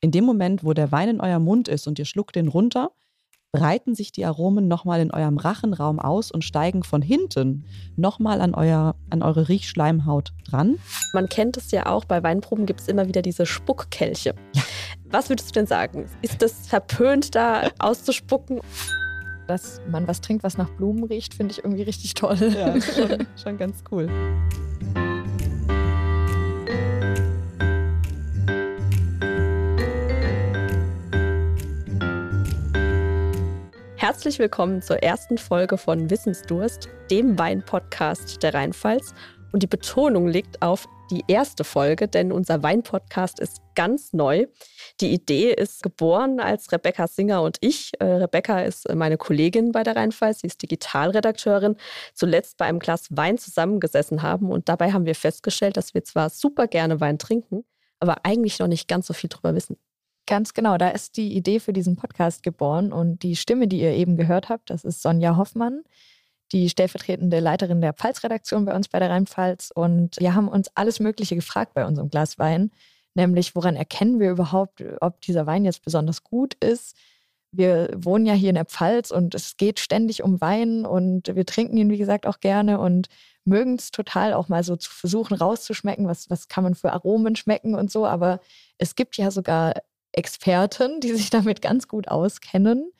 In dem Moment, wo der Wein in eurem Mund ist und ihr schluckt den runter, breiten sich die Aromen nochmal in eurem Rachenraum aus und steigen von hinten nochmal an, euer, an eure Riechschleimhaut dran. Man kennt es ja auch, bei Weinproben gibt es immer wieder diese Spuckkelche. Ja. Was würdest du denn sagen? Ist das verpönt, da auszuspucken? Dass man was trinkt, was nach Blumen riecht, finde ich irgendwie richtig toll. Ja, schon, schon ganz cool. Herzlich willkommen zur ersten Folge von Wissensdurst, dem Wein-Podcast der Rheinpfalz. Und die Betonung liegt auf die erste Folge, denn unser Wein-Podcast ist ganz neu. Die Idee ist geboren, als Rebecca Singer und ich. Äh, Rebecca ist meine Kollegin bei der Rheinpfalz, sie ist Digitalredakteurin, zuletzt bei einem Glas Wein zusammengesessen haben. Und dabei haben wir festgestellt, dass wir zwar super gerne Wein trinken, aber eigentlich noch nicht ganz so viel drüber wissen. Ganz genau, da ist die Idee für diesen Podcast geboren und die Stimme, die ihr eben gehört habt, das ist Sonja Hoffmann, die stellvertretende Leiterin der Pfalzredaktion bei uns bei der Rheinpfalz und wir haben uns alles Mögliche gefragt bei unserem Glas Wein, nämlich woran erkennen wir überhaupt, ob dieser Wein jetzt besonders gut ist. Wir wohnen ja hier in der Pfalz und es geht ständig um Wein und wir trinken ihn, wie gesagt, auch gerne und mögen es total auch mal so zu versuchen rauszuschmecken, was, was kann man für Aromen schmecken und so. Aber es gibt ja sogar Experten, die sich damit ganz gut auskennen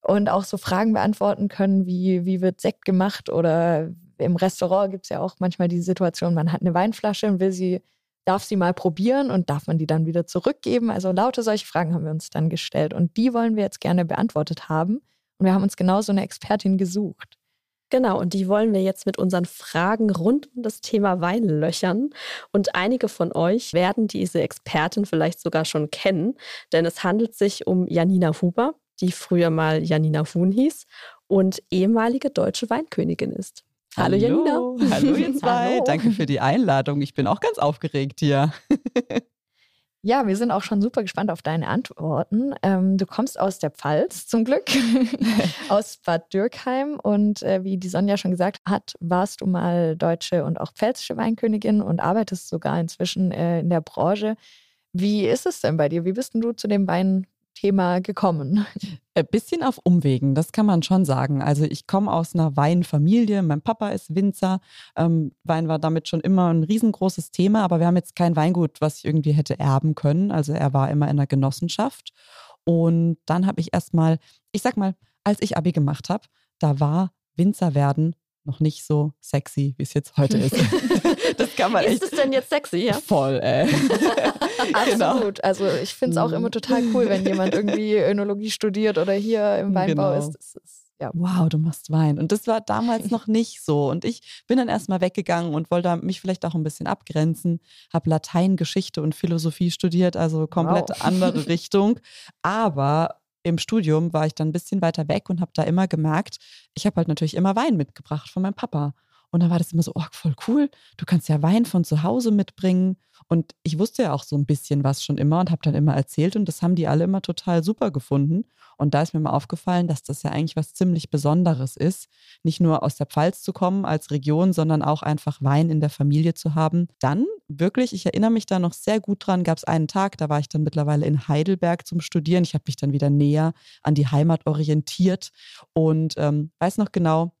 und auch so Fragen beantworten können, wie, wie wird Sekt gemacht oder im Restaurant gibt es ja auch manchmal die Situation, man hat eine Weinflasche und will sie, darf sie mal probieren und darf man die dann wieder zurückgeben. Also lauter solche Fragen haben wir uns dann gestellt und die wollen wir jetzt gerne beantwortet haben. Und wir haben uns genau so eine Expertin gesucht. Genau, und die wollen wir jetzt mit unseren Fragen rund um das Thema Wein löchern. Und einige von euch werden diese Expertin vielleicht sogar schon kennen, denn es handelt sich um Janina Huber, die früher mal Janina Huhn hieß und ehemalige deutsche Weinkönigin ist. Hallo, Hallo Janina. Hallo ihr zwei. Hallo. Danke für die Einladung. Ich bin auch ganz aufgeregt hier. Ja, wir sind auch schon super gespannt auf deine Antworten. Ähm, du kommst aus der Pfalz, zum Glück, aus Bad Dürkheim. Und äh, wie die Sonja schon gesagt hat, warst du mal deutsche und auch pfälzische Weinkönigin und arbeitest sogar inzwischen äh, in der Branche. Wie ist es denn bei dir? Wie bist denn du zu dem Wein Thema gekommen? Ein bisschen auf Umwegen, das kann man schon sagen. Also ich komme aus einer Weinfamilie, mein Papa ist Winzer. Ähm, Wein war damit schon immer ein riesengroßes Thema, aber wir haben jetzt kein Weingut, was ich irgendwie hätte erben können. Also er war immer in einer Genossenschaft. Und dann habe ich erstmal, ich sag mal, als ich Abi gemacht habe, da war Winzer werden noch nicht so sexy, wie es jetzt heute ist. das kann man echt. Ist es denn jetzt sexy, ja? Voll, ey. Genau. Absolut. Genau. Also ich finde es auch immer total cool, wenn jemand irgendwie Önologie studiert oder hier im Weinbau genau. ist. Ist ja. Wow, du machst Wein. Und das war damals noch nicht so. Und ich bin dann erstmal weggegangen und wollte mich vielleicht auch ein bisschen abgrenzen. Habe Latein, Geschichte und Philosophie studiert, also komplett wow. andere Richtung. Aber im Studium war ich dann ein bisschen weiter weg und habe da immer gemerkt, ich habe halt natürlich immer Wein mitgebracht von meinem Papa. Und dann war das immer so, oh, voll cool. Du kannst ja Wein von zu Hause mitbringen. Und ich wusste ja auch so ein bisschen was schon immer und habe dann immer erzählt. Und das haben die alle immer total super gefunden. Und da ist mir mal aufgefallen, dass das ja eigentlich was ziemlich Besonderes ist, nicht nur aus der Pfalz zu kommen als Region, sondern auch einfach Wein in der Familie zu haben. Dann wirklich, ich erinnere mich da noch sehr gut dran, gab es einen Tag, da war ich dann mittlerweile in Heidelberg zum Studieren. Ich habe mich dann wieder näher an die Heimat orientiert und ähm, weiß noch genau,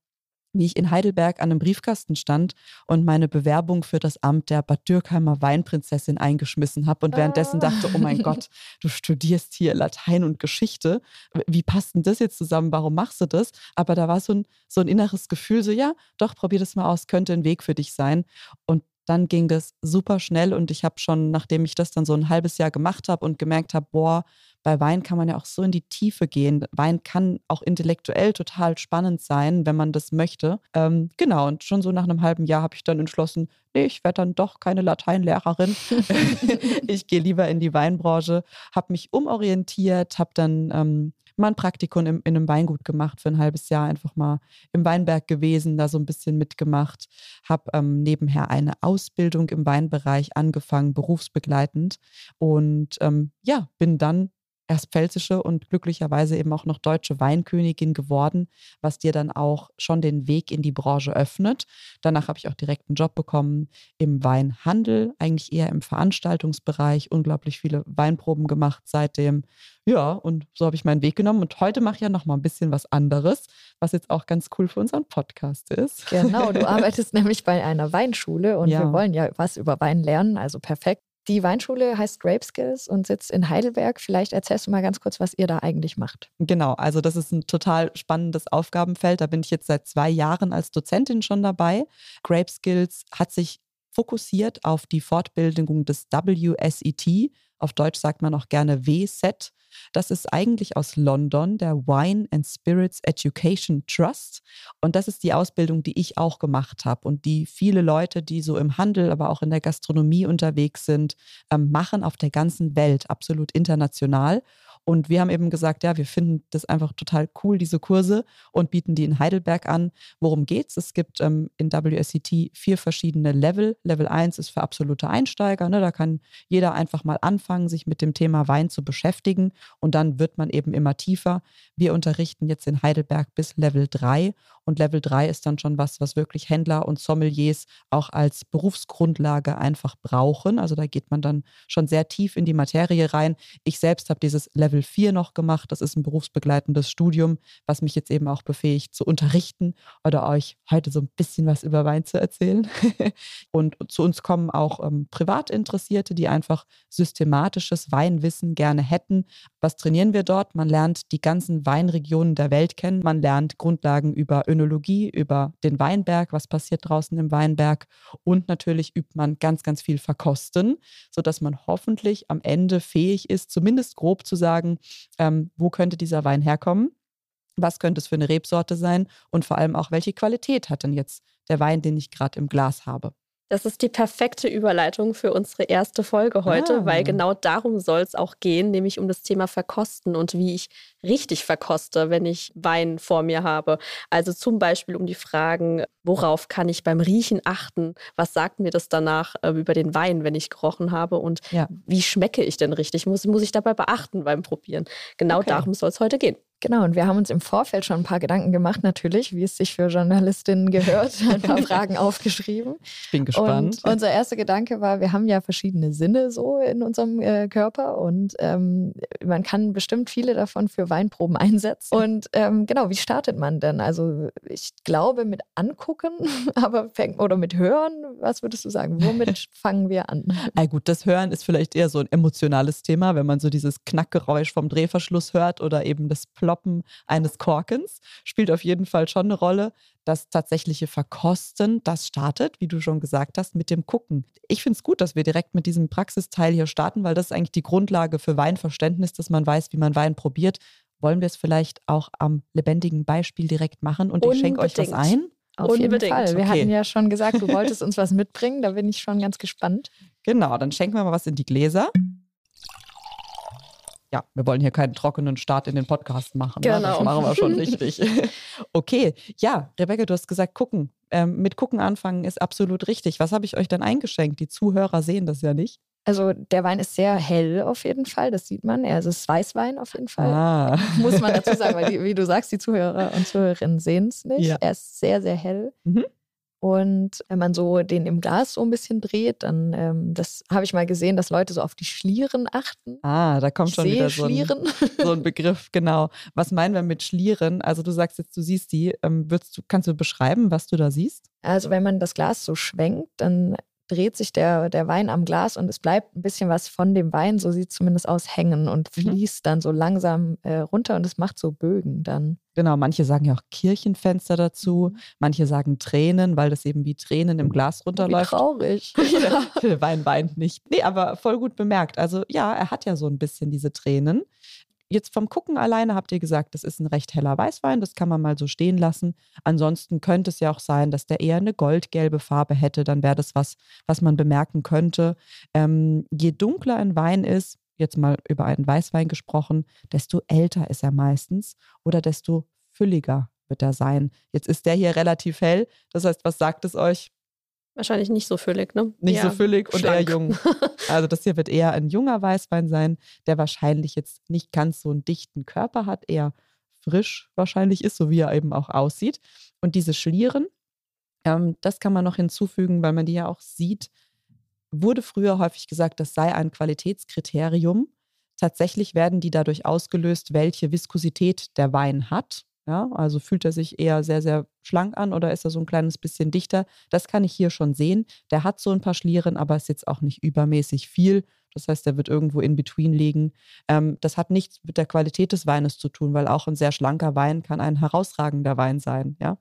wie ich in Heidelberg an einem Briefkasten stand und meine Bewerbung für das Amt der Bad Dürkheimer Weinprinzessin eingeschmissen habe und währenddessen ah. dachte, oh mein Gott, du studierst hier Latein und Geschichte. Wie passt denn das jetzt zusammen? Warum machst du das? Aber da war so ein, so ein inneres Gefühl, so ja, doch, probier das mal aus, könnte ein Weg für dich sein. Und dann ging das super schnell und ich habe schon, nachdem ich das dann so ein halbes Jahr gemacht habe und gemerkt habe, boah, bei Wein kann man ja auch so in die Tiefe gehen. Wein kann auch intellektuell total spannend sein, wenn man das möchte. Ähm, genau, und schon so nach einem halben Jahr habe ich dann entschlossen, nee, ich werde dann doch keine Lateinlehrerin. ich gehe lieber in die Weinbranche, habe mich umorientiert, habe dann ähm, mal ein Praktikum in, in, einem Weingut gemacht für ein halbes Jahr, einfach mal im Weinberg gewesen, da so ein bisschen mitgemacht, habe ähm, nebenher eine Ausbildung im Weinbereich angefangen, berufsbegleitend. Und ähm, ja, bin dann erst pfälzische und glücklicherweise eben auch noch deutsche Weinkönigin geworden, was dir dann auch schon den Weg in die Branche öffnet. Danach habe ich auch direkt einen Job bekommen im Weinhandel, eigentlich eher im Veranstaltungsbereich, unglaublich viele Weinproben gemacht seitdem. Ja, und so habe ich meinen Weg genommen und heute mache ich ja noch mal ein bisschen was anderes, was jetzt auch ganz cool für unseren Podcast ist. Genau, du arbeitest nämlich bei einer Weinschule und ja. wir wollen ja was über Wein lernen, also perfekt. Die Weinschule heißt Grape Skills und sitzt in Heidelberg. Vielleicht erzählst du mal ganz kurz, was ihr da eigentlich macht. Genau, also das ist ein total spannendes Aufgabenfeld. Da bin ich jetzt seit zwei Jahren als Dozentin schon dabei. Grape Skills hat sich fokussiert auf die Fortbildung des WSET. Auf Deutsch sagt man auch gerne WSET. Das ist eigentlich aus London, der Wine and Spirits Education Trust. Und das ist die Ausbildung, die ich auch gemacht habe und die viele Leute, die so im Handel, aber auch in der Gastronomie unterwegs sind, ähm, machen auf der ganzen Welt, absolut international. Und wir haben eben gesagt, ja, wir finden das einfach total cool, diese Kurse und bieten die in Heidelberg an. Worum geht's? Es gibt ähm, in WSET vier verschiedene Level. Level 1 ist für absolute Einsteiger. Ne? Da kann jeder einfach mal anfangen, sich mit dem Thema Wein zu beschäftigen und dann wird man eben immer tiefer. Wir unterrichten jetzt in Heidelberg bis Level 3 und Level 3 ist dann schon was, was wirklich Händler und Sommeliers auch als Berufsgrundlage einfach brauchen. Also da geht man dann schon sehr tief in die Materie rein. Ich selbst habe dieses Level Level 4 noch gemacht. Das ist ein berufsbegleitendes Studium, was mich jetzt eben auch befähigt zu unterrichten oder euch heute so ein bisschen was über Wein zu erzählen. und zu uns kommen auch ähm, Privatinteressierte, die einfach systematisches Weinwissen gerne hätten. Was trainieren wir dort? Man lernt die ganzen Weinregionen der Welt kennen. Man lernt Grundlagen über Önologie, über den Weinberg, was passiert draußen im Weinberg. Und natürlich übt man ganz, ganz viel Verkosten, sodass man hoffentlich am Ende fähig ist, zumindest grob zu sagen, ähm, wo könnte dieser Wein herkommen? Was könnte es für eine Rebsorte sein? Und vor allem auch, welche Qualität hat denn jetzt der Wein, den ich gerade im Glas habe? Das ist die perfekte Überleitung für unsere erste Folge heute, ah. weil genau darum soll es auch gehen, nämlich um das Thema Verkosten und wie ich richtig verkoste, wenn ich Wein vor mir habe. Also zum Beispiel um die Fragen, worauf kann ich beim Riechen achten? Was sagt mir das danach äh, über den Wein, wenn ich gerochen habe? Und ja. wie schmecke ich denn richtig? Muss, muss ich dabei beachten beim Probieren? Genau okay. darum soll es heute gehen. Genau, und wir haben uns im Vorfeld schon ein paar Gedanken gemacht, natürlich, wie es sich für Journalistinnen gehört, ein paar Fragen aufgeschrieben. Ich bin gespannt. Und unser erster Gedanke war, wir haben ja verschiedene Sinne so in unserem äh, Körper und ähm, man kann bestimmt viele davon für Weinproben einsetzen. Und ähm, genau, wie startet man denn? Also ich glaube mit angucken, aber oder mit hören, was würdest du sagen? Womit fangen wir an? Na gut, das Hören ist vielleicht eher so ein emotionales Thema, wenn man so dieses Knackgeräusch vom Drehverschluss hört oder eben das Pl Ploppen eines Korkens spielt auf jeden Fall schon eine Rolle. Das tatsächliche Verkosten, das startet, wie du schon gesagt hast, mit dem Gucken. Ich finde es gut, dass wir direkt mit diesem Praxisteil hier starten, weil das ist eigentlich die Grundlage für Weinverständnis, dass man weiß, wie man Wein probiert. Wollen wir es vielleicht auch am lebendigen Beispiel direkt machen und ich schenke euch was ein? Auf Unbedingt. jeden Fall. Wir okay. hatten ja schon gesagt, du wolltest uns was mitbringen. Da bin ich schon ganz gespannt. Genau, dann schenken wir mal was in die Gläser ja, wir wollen hier keinen trockenen Start in den Podcast machen. Genau. Ne? Das genau. machen wir schon richtig. okay, ja, Rebecca, du hast gesagt, gucken. Ähm, mit gucken anfangen ist absolut richtig. Was habe ich euch dann eingeschenkt? Die Zuhörer sehen das ja nicht. Also der Wein ist sehr hell auf jeden Fall, das sieht man. Er ist Weißwein auf jeden Fall. Ah. Muss man dazu sagen, weil die, wie du sagst, die Zuhörer und Zuhörerinnen sehen es nicht. Ja. Er ist sehr, sehr hell. Mhm. Und wenn man so den im Glas so ein bisschen dreht, dann, ähm, das habe ich mal gesehen, dass Leute so auf die Schlieren achten. Ah, da kommt schon wieder so ein, so ein, Begriff, genau. Was meinen wir mit Schlieren? Also du sagst jetzt, du siehst die. Ähm, du, kannst du beschreiben, was du da siehst? Also wenn man das Glas so schwenkt, dann dreht sich der, der Wein am Glas und es bleibt ein bisschen was von dem Wein, so sieht es zumindest aus, hängen und mhm. fließt dann so langsam äh, runter und es macht so Bögen dann. Genau, manche sagen ja auch Kirchenfenster dazu, mhm. manche sagen Tränen, weil das eben wie Tränen im Glas runterläuft. Wie traurig. Der Wein weint nicht. Nee, aber voll gut bemerkt. Also ja, er hat ja so ein bisschen diese Tränen. Jetzt vom Gucken alleine habt ihr gesagt, das ist ein recht heller Weißwein, das kann man mal so stehen lassen. Ansonsten könnte es ja auch sein, dass der eher eine goldgelbe Farbe hätte, dann wäre das was, was man bemerken könnte. Ähm, je dunkler ein Wein ist, jetzt mal über einen Weißwein gesprochen, desto älter ist er meistens oder desto fülliger wird er sein. Jetzt ist der hier relativ hell, das heißt, was sagt es euch? Wahrscheinlich nicht so füllig, ne? Nicht Eher so füllig und eher schlank. jung. Also das hier wird eher ein junger Weißwein sein, der wahrscheinlich jetzt nicht ganz so einen dichten Körper hat, eher frisch wahrscheinlich ist, so wie er eben auch aussieht. Und diese Schlieren, ähm, das kann man noch hinzufügen, weil man die ja auch sieht, wurde früher häufig gesagt, das sei ein Qualitätskriterium. Tatsächlich werden die dadurch ausgelöst, welche Viskosität der Wein hat. Ja, also fühlt er sich eher sehr, sehr schlank an oder ist er so ein kleines bisschen dichter? Das kann ich hier schon sehen. Der hat so ein paar Schlieren, aber ist jetzt auch nicht übermäßig viel. Das heißt, der wird irgendwo in between liegen. Ähm, das hat nichts mit der Qualität des Weines zu tun, weil auch ein sehr schlanker Wein kann ein herausragender Wein sein. Ja,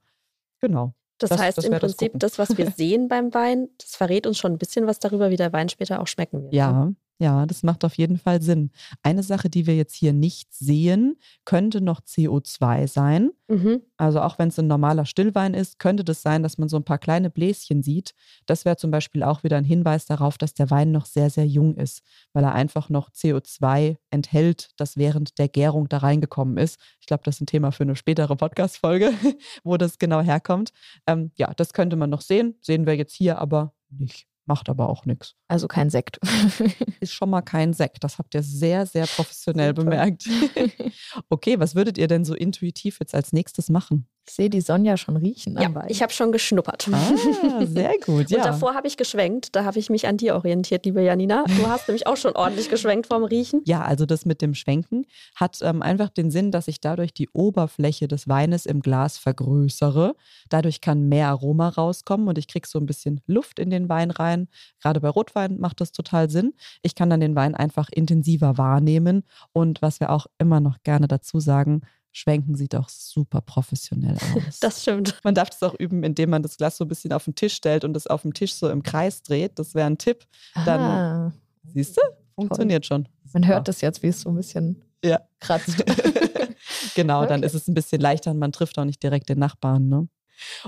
genau. Das, Das- heißt das im das Prinzip, Gucken. das, was wir sehen beim Wein, das verrät uns schon ein bisschen was darüber, wie der Wein später auch schmecken wird. ne? Ja, ja, das macht auf jeden Fall Sinn. Eine Sache, die wir jetzt hier nicht sehen, könnte noch CO2 sein. Mhm. Also auch wenn es ein normaler Stillwein ist, könnte das sein, dass man so ein paar kleine Bläschen sieht. Das wäre zum Beispiel auch wieder ein Hinweis darauf, dass der Wein noch sehr, sehr jung ist, weil er einfach noch CO2 enthält, das während der Gärung da reingekommen ist. Ich glaube, das ist ein Thema für eine spätere Podcast-Folge, wo das genau herkommt. Ähm, ja, das könnte man noch sehen. Sehen wir jetzt hier aber nicht. Macht aber auch nichts. Also kein Sekt. Ist schon mal kein Sekt. Das habt ihr sehr, sehr professionell bemerkt. okay, was würdet ihr denn so intuitiv jetzt als nächstes machen? Ich sehe die Sonja schon riechen Ja, ich habe schon geschnuppert. Ah, sehr gut, ja. Und davor habe ich geschwenkt. Da habe ich mich an dir orientiert, liebe Janina. Du hast nämlich auch schon ordentlich geschwenkt vom Riechen. Ja, also das mit dem Schwenken hat ähm, einfach den Sinn, dass ich dadurch die Oberfläche des Weines im Glas vergrößere. Dadurch kann mehr Aroma rauskommen und ich kriege so ein bisschen Luft in den Wein rein. Gerade bei Rotwein macht das total Sinn. Ich kann dann den Wein einfach intensiver wahrnehmen. Und was wir auch immer noch gerne dazu sagen, Schwenken sieht auch super professionell aus. Das stimmt. Man darf das auch üben, indem man das Glas so ein bisschen auf den Tisch stellt und es auf dem Tisch so im Kreis dreht. Das wäre ein Tipp. Dann- ah, Siehst du? Funktioniert schon. man hört das jetzt, wie es so ein bisschen Ja. kratzt. genau, dann Okay. ist es ein bisschen leichter und man trifft auch nicht direkt den Nachbarn. Ne?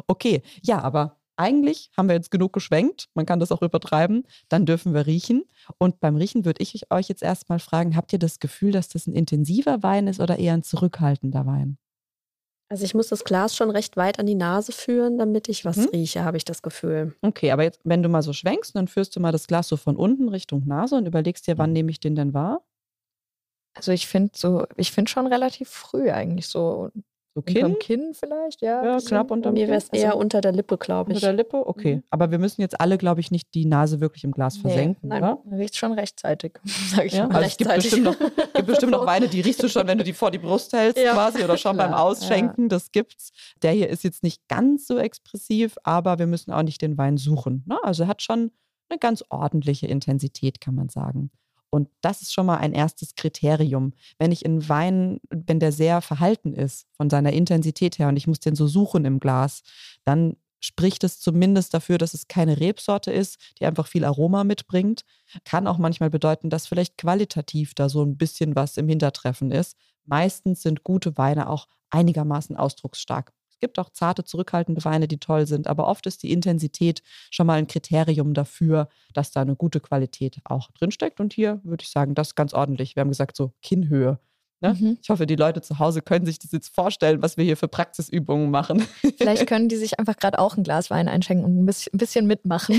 Okay, ja, aber eigentlich haben wir jetzt genug geschwenkt. Man kann das auch übertreiben. Dann dürfen wir riechen. Und beim Riechen würde ich euch jetzt erstmal fragen: Habt ihr das Gefühl, dass das ein intensiver Wein ist oder eher ein zurückhaltender Wein? Also ich muss das Glas schon recht weit an die Nase führen, damit ich was Mhm. rieche, habe ich das Gefühl. Okay, aber jetzt, wenn du mal so schwenkst, dann führst du mal das Glas so von unten Richtung Nase und überlegst dir, wann nehme ich den denn wahr? Also ich finde so, ich finde schon relativ früh eigentlich so So unterm Kinn? Kinn vielleicht, ja. Ja, knapp unterm mir wäre es Kinn? eher Also unter der Lippe, glaube Unter ich. der Lippe? Okay. Mhm. Aber wir müssen jetzt alle, glaube ich, nicht die Nase wirklich im Glas Nee, versenken, nein. oder? Riecht schon rechtzeitig, sag ich Ja, mal. also es gibt Rechtzeitig. bestimmt, noch, gibt bestimmt noch Weine, die riechst du schon, wenn du die vor die Brust hältst Ja. quasi oder schon beim Klar, Ausschenken. Das gibt's. Der hier ist jetzt nicht ganz so expressiv, aber wir müssen auch nicht den Wein suchen. Ne? Also er hat schon eine ganz ordentliche Intensität, kann man sagen. Und das ist schon mal ein erstes Kriterium. Wenn ich in Wein, wenn der sehr verhalten ist von seiner Intensität her und ich muss den so suchen im Glas, dann spricht es zumindest dafür, dass es keine Rebsorte ist, die einfach viel Aroma mitbringt. Kann auch manchmal bedeuten, dass vielleicht qualitativ da so ein bisschen was im Hintertreffen ist. Meistens sind gute Weine auch einigermaßen ausdrucksstark. Es gibt auch zarte, zurückhaltende Weine, die toll sind, aber oft ist die Intensität schon mal ein Kriterium dafür, dass da eine gute Qualität auch drinsteckt. Und hier würde ich sagen, das ganz ordentlich. Wir haben gesagt, so Kinnhöhe. Ne? Mhm. Ich hoffe, die Leute zu Hause können sich das jetzt vorstellen, was wir hier für Praxisübungen machen. Vielleicht können die sich einfach gerade auch ein Glas Wein einschenken und ein bisschen, ein bisschen mitmachen.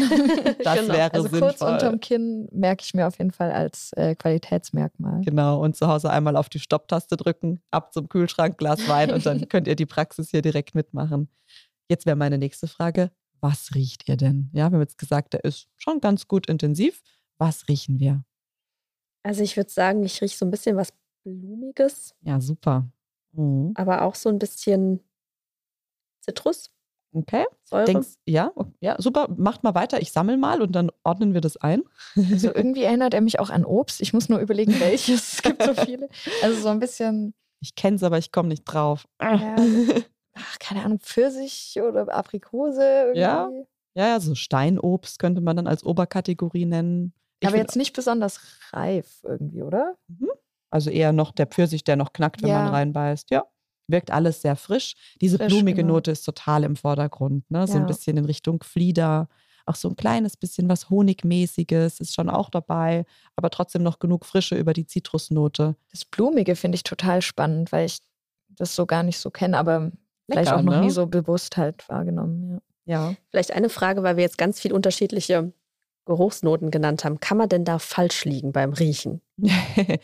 Das Genau. wäre also sinnvoll. kurz unterm Kinn merke ich mir auf jeden Fall als äh, Qualitätsmerkmal. Genau, und zu Hause einmal auf die Stopptaste drücken, ab zum Kühlschrank, Glas Wein und dann könnt ihr die Praxis hier direkt mitmachen. Jetzt wäre meine nächste Frage, was riecht ihr denn? Ja, wir haben jetzt gesagt, der ist schon ganz gut intensiv. Was riechen wir? Also ich würde sagen, ich rieche so ein bisschen was Blumiges, Ja, super. Mhm. aber auch so ein bisschen Zitrus, Okay, Säure. denkst, ja, ja, super, macht mal weiter, ich sammle mal und dann ordnen wir das ein. Also irgendwie erinnert er mich auch an Obst. Ich muss nur überlegen, welches. Es gibt so viele. Also so ein bisschen, Ich kenne es, aber ich komme nicht drauf. Ja. ach, keine Ahnung, Pfirsich oder Aprikose. Irgendwie. Ja, Ja, ja, so Steinobst könnte man dann als Oberkategorie nennen. Ich Aber jetzt nicht besonders reif irgendwie, oder? Also eher noch der Pfirsich, der noch knackt, wenn Ja. man reinbeißt. Ja. Wirkt alles sehr frisch. Diese Frisch, blumige genau. Note ist total im Vordergrund. Ne? So ein Ja. bisschen in Richtung Flieder. Auch so ein kleines bisschen was Honigmäßiges ist schon auch dabei, aber trotzdem noch genug Frische über die Zitrusnote. Das Blumige finde ich total spannend, weil ich das so gar nicht so kenne, aber vielleicht Lecker, auch noch ne? nie so bewusst halt wahrgenommen. Ja. Ja. Vielleicht eine Frage, weil wir jetzt ganz viele unterschiedliche Geruchsnoten genannt haben. Kann man denn da falsch liegen beim Riechen?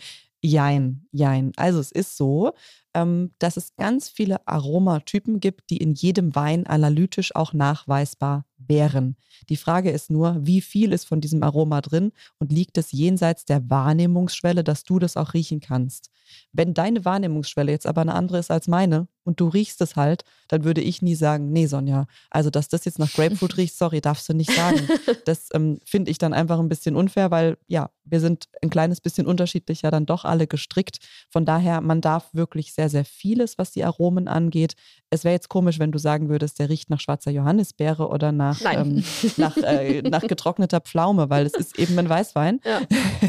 jein, jein. Also es ist so, ähm, dass es ganz viele Aromatypen gibt, die in jedem Wein analytisch auch nachweisbar wären. Die Frage ist nur, wie viel ist von diesem Aroma drin und liegt es jenseits der Wahrnehmungsschwelle, dass du das auch riechen kannst. Wenn deine Wahrnehmungsschwelle jetzt aber eine andere ist als meine und du riechst es halt, dann würde ich nie sagen, nee Sonja, also dass das jetzt nach Grapefruit riecht, sorry, darfst du nicht sagen. Das ähm, finde ich dann einfach ein bisschen unfair, weil ja, wir sind ein kleines bisschen unterschiedlicher dann doch alle gestrickt. Von daher, man darf wirklich sehr, sehr vieles, was die Aromen angeht. Es wäre jetzt komisch, wenn du sagen würdest, der riecht nach schwarzer Johannisbeere oder nach, ähm, nach, äh, nach getrockneter Pflaume, weil es ist eben ein Weißwein. Ja.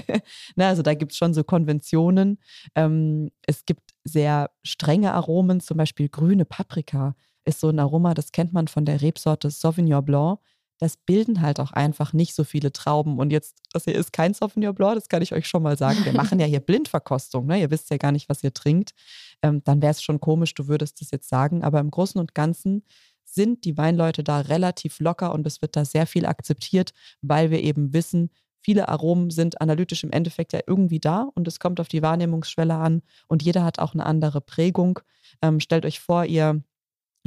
Na, also da gibt es schon so Konventionen. Ähm, es gibt sehr strenge Aromen, zum Beispiel grüne Paprika ist so ein Aroma, das kennt man von der Rebsorte Sauvignon Blanc das bilden halt auch einfach nicht so viele Trauben. Und jetzt, das hier ist kein Sauvignon Blanc, das kann ich euch schon mal sagen. Wir machen ja hier Blindverkostung, ne? Ihr wisst ja gar nicht, was ihr trinkt. Ähm, dann wäre es schon komisch, du würdest das jetzt sagen. Aber im Großen und Ganzen sind die Weinleute da relativ locker und es wird da sehr viel akzeptiert, weil wir eben wissen, viele Aromen sind analytisch im Endeffekt ja irgendwie da und es kommt auf die Wahrnehmungsschwelle an und jeder hat auch eine andere Prägung. Ähm, stellt euch vor, ihr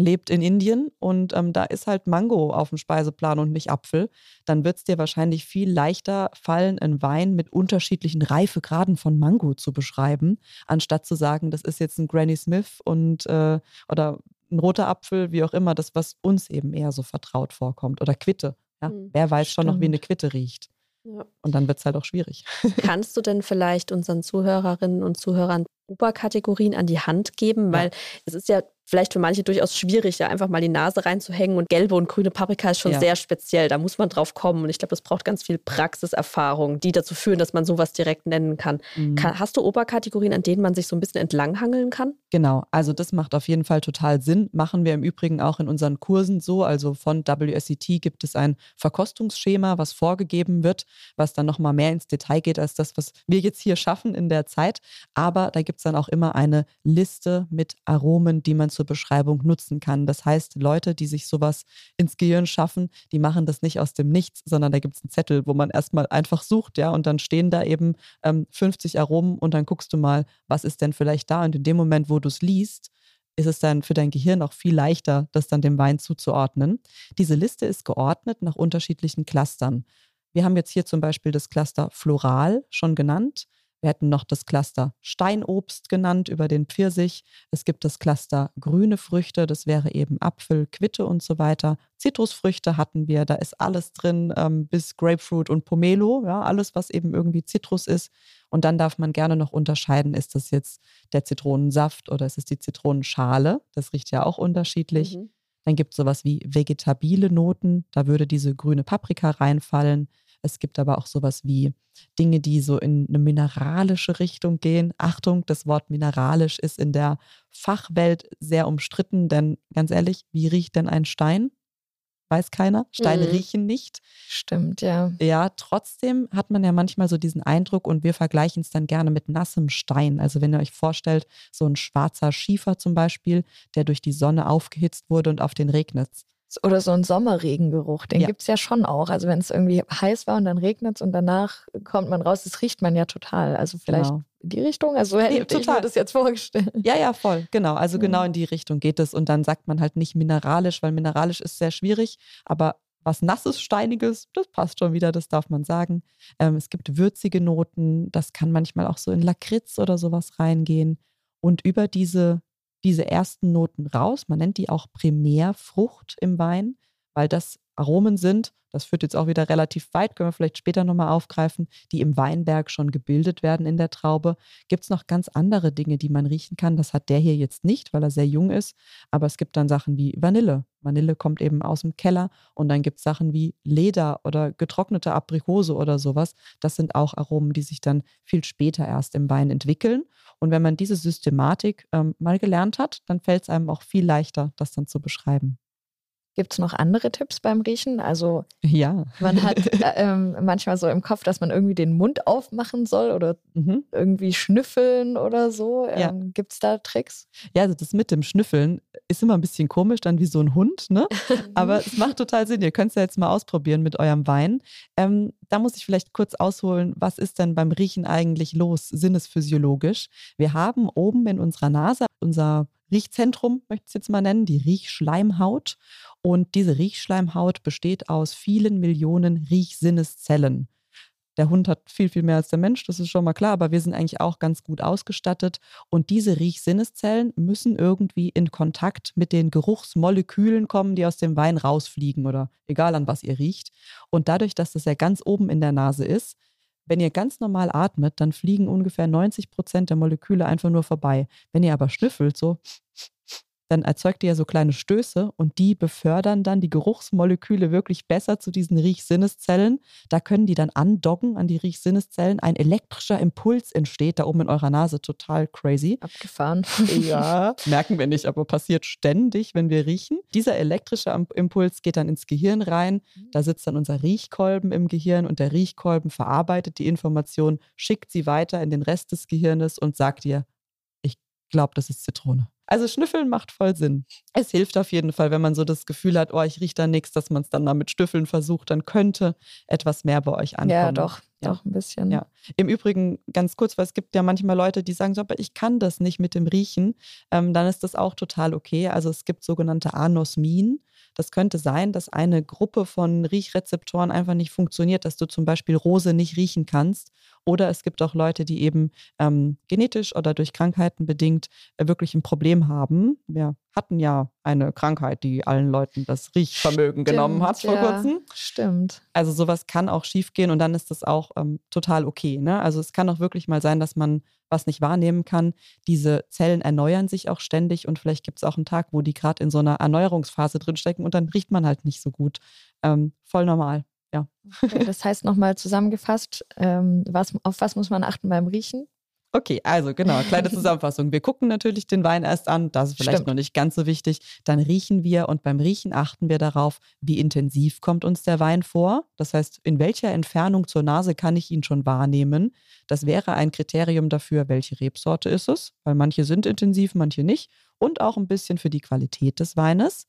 lebt in Indien und ähm, da ist halt Mango auf dem Speiseplan und nicht Apfel, dann wird es dir wahrscheinlich viel leichter fallen, einen Wein mit unterschiedlichen Reifegraden von Mango zu beschreiben, anstatt zu sagen, das ist jetzt ein Granny Smith und äh, oder ein roter Apfel, wie auch immer, das, was uns eben eher so vertraut vorkommt. Oder Quitte. Ja? Mhm, Wer weiß schon noch, wie eine Quitte riecht. Ja. Und dann wird es halt auch schwierig. Kannst du denn vielleicht unseren Zuhörerinnen und Zuhörern Oberkategorien an die Hand geben? Weil ja. es ist ja vielleicht für manche durchaus schwierig, da einfach mal die Nase reinzuhängen. Und gelbe und grüne Paprika ist schon ja. sehr speziell. Da muss man drauf kommen. Und ich glaube, das braucht ganz viel Praxiserfahrung, die dazu führen, dass man sowas direkt nennen kann. Mhm. Hast du Oberkategorien, an denen man sich so ein bisschen entlanghangeln kann? Genau, also das macht auf jeden Fall total Sinn. Machen wir im Übrigen auch in unseren Kursen so. Also von WSET gibt es ein Verkostungsschema, was vorgegeben wird, was dann nochmal mehr ins Detail geht als das, was wir jetzt hier schaffen in der Zeit. Aber da gibt es dann auch immer eine Liste mit Aromen, die man zu Beschreibung nutzen kann. Das heißt, Leute, die sich sowas ins Gehirn schaffen, die machen das nicht aus dem Nichts, sondern da gibt es einen Zettel, wo man erstmal einfach sucht, ja, und dann stehen da eben ähm, 50 Aromen und dann guckst du mal, was ist denn vielleicht da? Und in dem Moment, wo du es liest, ist es dann für dein Gehirn auch viel leichter, das dann dem Wein zuzuordnen. Diese Liste ist geordnet nach unterschiedlichen Clustern. Wir haben jetzt hier zum Beispiel das Cluster Floral schon genannt. Wir hätten noch das Cluster Steinobst genannt über den Pfirsich. Es gibt das Cluster grüne Früchte, das wäre eben Apfel, Quitte und so weiter. Zitrusfrüchte hatten wir, da ist alles drin, ähm, bis Grapefruit und Pomelo, ja, alles, was eben irgendwie Zitrus ist. Und dann darf man gerne noch unterscheiden, ist das jetzt der Zitronensaft oder ist es die Zitronenschale? Das riecht ja auch unterschiedlich. Mhm. Dann gibt es sowas wie vegetabile Noten, da würde diese grüne Paprika reinfallen. Es gibt aber auch sowas wie Dinge, die so in eine mineralische Richtung gehen. Achtung, das Wort mineralisch ist in der Fachwelt sehr umstritten, denn ganz ehrlich, wie riecht denn ein Stein? Weiß keiner. Steine mhm. riechen nicht. Stimmt, ja. Ja, trotzdem hat man ja manchmal so diesen Eindruck und wir vergleichen es dann gerne mit nassem Stein. Also wenn ihr euch vorstellt, so ein schwarzer Schiefer zum Beispiel, der durch die Sonne aufgehitzt wurde und auf den regnet oder so ein Sommerregengeruch, den ja. gibt es ja schon auch. Also wenn es irgendwie heiß war und dann regnet es und danach kommt man raus, das riecht man ja total. Also vielleicht genau. in die Richtung. Also so hätte nee, ich mir das jetzt vorgestellt. Ja, ja, voll. Genau. Also ja. genau in die Richtung geht es. Und dann sagt man halt nicht mineralisch, weil mineralisch ist sehr schwierig. Aber was nasses, steiniges, das passt schon wieder, das darf man sagen. Ähm, es gibt würzige Noten, das kann manchmal auch so in Lakritz oder sowas reingehen. Und über diese diese ersten Noten raus. Man nennt die auch Primärfrucht im Wein, weil das Aromen sind, das führt jetzt auch wieder relativ weit, können wir vielleicht später nochmal aufgreifen, die im Weinberg schon gebildet werden in der Traube. Gibt es noch ganz andere Dinge, die man riechen kann? Das hat der hier jetzt nicht, weil er sehr jung ist, aber es gibt dann Sachen wie Vanille. Vanille kommt eben aus dem Keller und dann gibt es Sachen wie Leder oder getrocknete Aprikose oder sowas. Das sind auch Aromen, die sich dann viel später erst im Wein entwickeln. Und wenn man diese Systematik ähm, mal gelernt hat, dann fällt es einem auch viel leichter, das dann zu beschreiben. Gibt es noch andere Tipps beim Riechen? Also ja. man hat äh, ähm, manchmal so im Kopf, dass man irgendwie den Mund aufmachen soll oder mhm. irgendwie schnüffeln oder so. Ähm, ja. Gibt es da Tricks? Ja, also das mit dem Schnüffeln ist immer ein bisschen komisch, dann wie so ein Hund, ne? Aber es macht total Sinn. Ihr könnt es ja jetzt mal ausprobieren mit eurem Wein. Ähm, da muss ich vielleicht kurz ausholen, was ist denn beim Riechen eigentlich los, sinnesphysiologisch? Wir haben oben in unserer Nase unser Riechzentrum, möchte ich es jetzt mal nennen, die Riechschleimhaut. Und diese Riechschleimhaut besteht aus vielen Millionen Riechsinneszellen. Der Hund hat viel, viel mehr als der Mensch, das ist schon mal klar, aber wir sind eigentlich auch ganz gut ausgestattet. Und diese Riechsinneszellen müssen irgendwie in Kontakt mit den Geruchsmolekülen kommen, die aus dem Wein rausfliegen oder egal an was ihr riecht. Und dadurch, dass das ja ganz oben in der Nase ist, wenn ihr ganz normal atmet, dann fliegen ungefähr 90 Prozent der Moleküle einfach nur vorbei. Wenn ihr aber schnüffelt, so dann erzeugt ihr ja so kleine Stöße und die befördern dann die Geruchsmoleküle wirklich besser zu diesen Riechsinneszellen. Da können die dann andocken an die Riechsinneszellen. Ein elektrischer Impuls entsteht da oben in eurer Nase. Total crazy. Abgefahren. Ja, merken wir nicht, aber passiert ständig, wenn wir riechen. Dieser elektrische Impuls geht dann ins Gehirn rein. Da sitzt dann unser Riechkolben im Gehirn und der Riechkolben verarbeitet die Information, schickt sie weiter in den Rest des Gehirnes und sagt dir, ich glaube, das ist Zitrone. Also Schnüffeln macht voll Sinn. Es hilft auf jeden Fall, wenn man so das Gefühl hat, oh, ich rieche da nichts, dass man es dann mal mit Stüffeln versucht, dann könnte etwas mehr bei euch ankommen. Ja, doch, ja. doch ein bisschen. Ja. Im Übrigen ganz kurz, weil es gibt ja manchmal Leute, die sagen so, aber ich kann das nicht mit dem Riechen. Ähm, dann ist das auch total okay. Also es gibt sogenannte Anosmien. Das könnte sein, dass eine Gruppe von Riechrezeptoren einfach nicht funktioniert, dass du zum Beispiel Rose nicht riechen kannst. Oder es gibt auch Leute, die eben ähm, genetisch oder durch Krankheiten bedingt äh, wirklich ein Problem haben. Wir hatten ja eine Krankheit, die allen Leuten das Riechvermögen stimmt, genommen hat vor ja, kurzem. Stimmt. Also sowas kann auch schiefgehen und dann ist das auch ähm, total okay. Ne? Also es kann auch wirklich mal sein, dass man was nicht wahrnehmen kann. Diese Zellen erneuern sich auch ständig und vielleicht gibt es auch einen Tag, wo die gerade in so einer Erneuerungsphase drinstecken und dann riecht man halt nicht so gut. Ähm, voll normal. Ja. Okay, das heißt nochmal zusammengefasst, ähm, was, auf was muss man achten beim Riechen? Okay, also genau, kleine Zusammenfassung. Wir gucken natürlich den Wein erst an, das ist vielleicht Stimmt. noch nicht ganz so wichtig. Dann riechen wir und beim Riechen achten wir darauf, wie intensiv kommt uns der Wein vor. Das heißt, in welcher Entfernung zur Nase kann ich ihn schon wahrnehmen. Das wäre ein Kriterium dafür, welche Rebsorte ist es, weil manche sind intensiv, manche nicht. Und auch ein bisschen für die Qualität des Weines.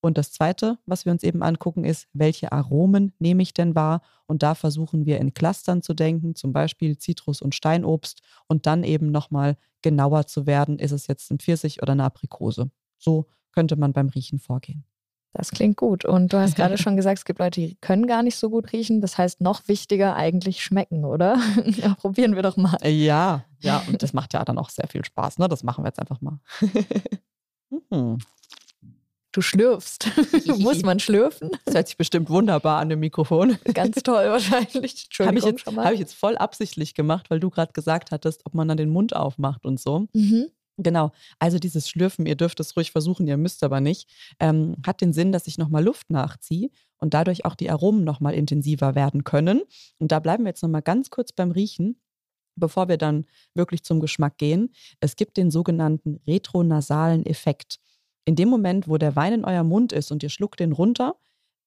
Und das Zweite, was wir uns eben angucken, ist, welche Aromen nehme ich denn wahr? Und da versuchen wir in Clustern zu denken, zum Beispiel Zitrus und Steinobst und dann eben nochmal genauer zu werden, ist es jetzt ein Pfirsich oder eine Aprikose. So könnte man beim Riechen vorgehen. Das klingt gut. Und du hast gerade schon gesagt, es gibt Leute, die können gar nicht so gut riechen. Das heißt, noch wichtiger eigentlich schmecken, oder? ja, probieren wir doch mal. Ja, ja, und das macht ja dann auch sehr viel Spaß. Ne? Das machen wir jetzt einfach mal. hm. Du schlürfst. Muss man schlürfen? Das hört sich bestimmt wunderbar an dem Mikrofon. Ganz toll wahrscheinlich. Habe ich, jetzt, hab ich jetzt voll absichtlich gemacht, weil du gerade gesagt hattest, ob man dann den Mund aufmacht und so. Mhm. Genau, also dieses Schlürfen, ihr dürft es ruhig versuchen, ihr müsst aber nicht, ähm, hat den Sinn, dass ich nochmal Luft nachziehe und dadurch auch die Aromen nochmal intensiver werden können. Und da bleiben wir jetzt nochmal ganz kurz beim Riechen, bevor wir dann wirklich zum Geschmack gehen. Es gibt den sogenannten retronasalen Effekt. In dem Moment, wo der Wein in eurem Mund ist und ihr schluckt den runter,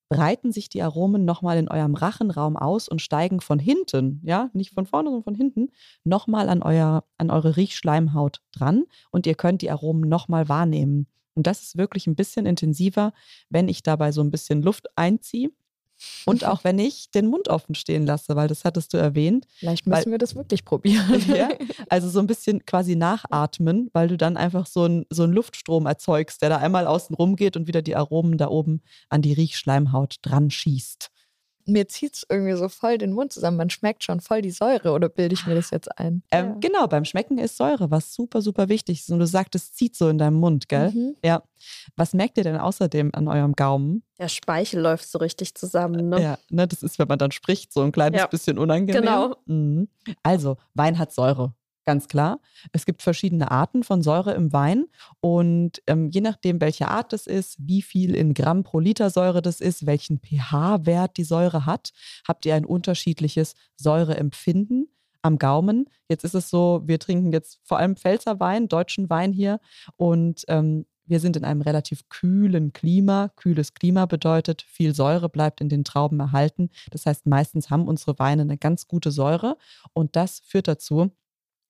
breiten sich die Aromen nochmal in eurem Rachenraum aus und steigen von hinten, ja, nicht von vorne, sondern von hinten, nochmal an, euer, an eure Riechschleimhaut dran und ihr könnt die Aromen nochmal wahrnehmen. Und das ist wirklich ein bisschen intensiver, wenn ich dabei so ein bisschen Luft einziehe und auch wenn ich den Mund offen stehen lasse, weil das hattest du erwähnt. Vielleicht müssen weil, wir das wirklich probieren. Ja, also so ein bisschen quasi nachatmen, weil du dann einfach so, ein, so einen Luftstrom erzeugst, der da einmal außen rum geht und wieder die Aromen da oben an die Riechschleimhaut dran schießt mir zieht es irgendwie so voll den Mund zusammen. Man schmeckt schon voll die Säure oder bilde ich mir das jetzt ein? Ähm, ja. Genau, beim Schmecken ist Säure, was super, super wichtig ist. Und du sagst, es zieht so in deinem Mund, gell? Mhm. Ja. Was merkt ihr denn außerdem an eurem Gaumen? Der Speichel läuft so richtig zusammen. Ne? Ja, ne, das ist, wenn man dann spricht, so ein kleines ja. bisschen unangenehm. Genau. Mhm. Also, Wein hat Säure ganz klar. Es gibt verschiedene Arten von Säure im Wein und ähm, je nachdem, welche Art das ist, wie viel in Gramm pro Liter Säure das ist, welchen pH-Wert die Säure hat, habt ihr ein unterschiedliches Säureempfinden am Gaumen. Jetzt ist es so, wir trinken jetzt vor allem Pfälzer Wein, deutschen Wein hier und ähm, wir sind in einem relativ kühlen Klima. Kühles Klima bedeutet, viel Säure bleibt in den Trauben erhalten. Das heißt, meistens haben unsere Weine eine ganz gute Säure und das führt dazu,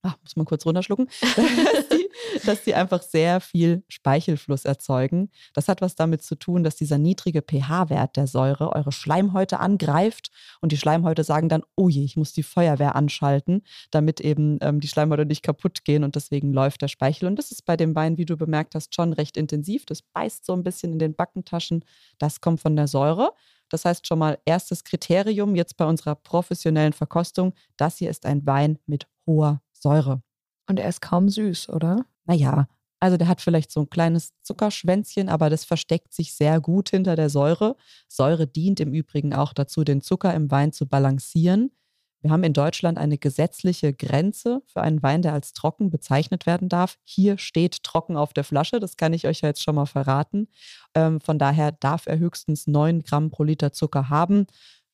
ach, muss man kurz runterschlucken, dass die, dass die einfach sehr viel Speichelfluss erzeugen. Das hat was damit zu tun, dass dieser niedrige pH-Wert der Säure eure Schleimhäute angreift und die Schleimhäute sagen dann, oh je, ich muss die Feuerwehr anschalten, damit eben ähm, die Schleimhäute nicht kaputt gehen und deswegen läuft der Speichel. Und das ist bei dem Wein, wie du bemerkt hast, schon recht intensiv. Das beißt so ein bisschen in den Backentaschen. Das kommt von der Säure. Das heißt schon mal erstes Kriterium jetzt bei unserer professionellen Verkostung, das hier ist ein Wein mit hoher Säure. Und er ist kaum süß, oder? Naja, also der hat vielleicht so ein kleines Zuckerschwänzchen, aber das versteckt sich sehr gut hinter der Säure. Säure dient im Übrigen auch dazu, den Zucker im Wein zu balancieren. Wir haben in Deutschland eine gesetzliche Grenze für einen Wein, der als trocken bezeichnet werden darf. Hier steht trocken auf der Flasche, das kann ich euch ja jetzt schon mal verraten. Ähm, von daher darf er höchstens 9 Gramm pro Liter Zucker haben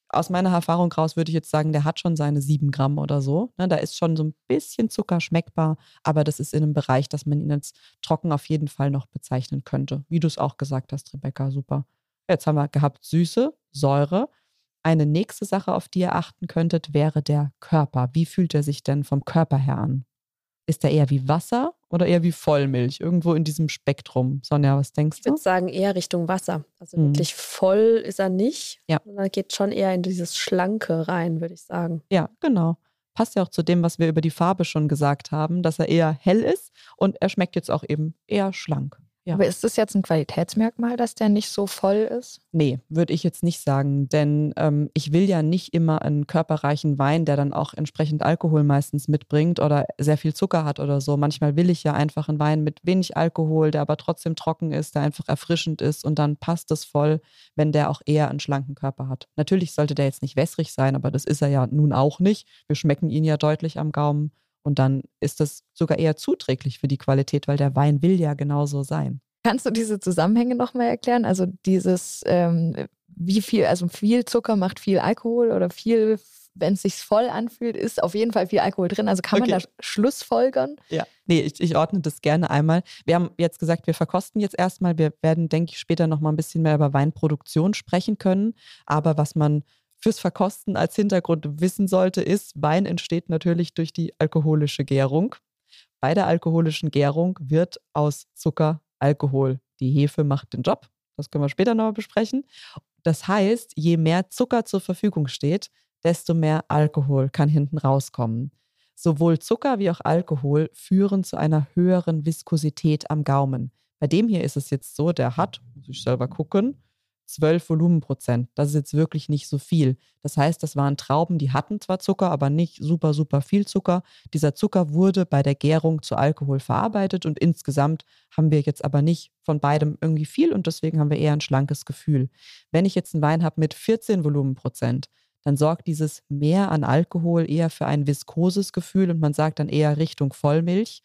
aus meiner Erfahrung raus würde ich jetzt sagen, der hat schon seine sieben Gramm oder so. Ne, da ist schon so ein bisschen Zucker schmeckbar, aber das ist in einem Bereich, dass man ihn als trocken auf jeden Fall noch bezeichnen könnte. Wie du es auch gesagt hast, Rebecca, super. Jetzt haben wir gehabt Süße, Säure. Eine nächste Sache, auf die ihr achten könntet, wäre der Körper. Wie fühlt er sich denn vom Körper her an? Ist er eher wie Wasser oder eher wie Vollmilch? Irgendwo in diesem Spektrum. Sonja, was denkst du? Ich würde sagen, eher Richtung Wasser. Also mhm. wirklich voll ist er nicht. Ja. Sondern geht schon eher in dieses Schlanke rein, würde ich sagen. Ja, genau. Passt ja auch zu dem, was wir über die Farbe schon gesagt haben, dass er eher hell ist und er schmeckt jetzt auch eben eher schlank. Ja. Aber ist das jetzt ein Qualitätsmerkmal, dass der nicht so voll ist? Nee, würde ich jetzt nicht sagen. Denn ähm, ich will ja nicht immer einen körperreichen Wein, der dann auch entsprechend Alkohol meistens mitbringt oder sehr viel Zucker hat oder so. Manchmal will ich ja einfach einen Wein mit wenig Alkohol, der aber trotzdem trocken ist, der einfach erfrischend ist und dann passt es voll, wenn der auch eher einen schlanken Körper hat. Natürlich sollte der jetzt nicht wässrig sein, aber das ist er ja nun auch nicht. Wir schmecken ihn ja deutlich am Gaumen. Und dann ist das sogar eher zuträglich für die Qualität, weil der Wein will ja genauso sein. Kannst du diese Zusammenhänge nochmal erklären? Also dieses, ähm, wie viel, also viel Zucker macht viel Alkohol oder viel, wenn es sich voll anfühlt, ist auf jeden Fall viel Alkohol drin. Also kann okay. man da Schlussfolgern? Ja, nee, ich, ich, ordne das gerne einmal. Wir haben jetzt gesagt, wir verkosten jetzt erstmal. Wir werden, denke ich, später nochmal ein bisschen mehr über Weinproduktion sprechen können. Aber was man fürs Verkosten als Hintergrund wissen sollte, ist, Wein entsteht natürlich durch die alkoholische Gärung. Bei der alkoholischen Gärung wird aus Zucker Alkohol. Die Hefe macht den Job. Das können wir später nochmal besprechen. Das heißt, je mehr Zucker zur Verfügung steht, desto mehr Alkohol kann hinten rauskommen. Sowohl Zucker wie auch Alkohol führen zu einer höheren Viskosität am Gaumen. Bei dem hier ist es jetzt so, der hat, muss ich selber gucken, 12 Volumenprozent. Das ist jetzt wirklich nicht so viel. Das heißt, das waren Trauben, die hatten zwar Zucker, aber nicht super, super viel Zucker. Dieser Zucker wurde bei der Gärung zu Alkohol verarbeitet und insgesamt haben wir jetzt aber nicht von beidem irgendwie viel und deswegen haben wir eher ein schlankes Gefühl. Wenn ich jetzt einen Wein habe mit 14 Volumenprozent, dann sorgt dieses Mehr an Alkohol eher für ein viskoses Gefühl und man sagt dann eher Richtung Vollmilch.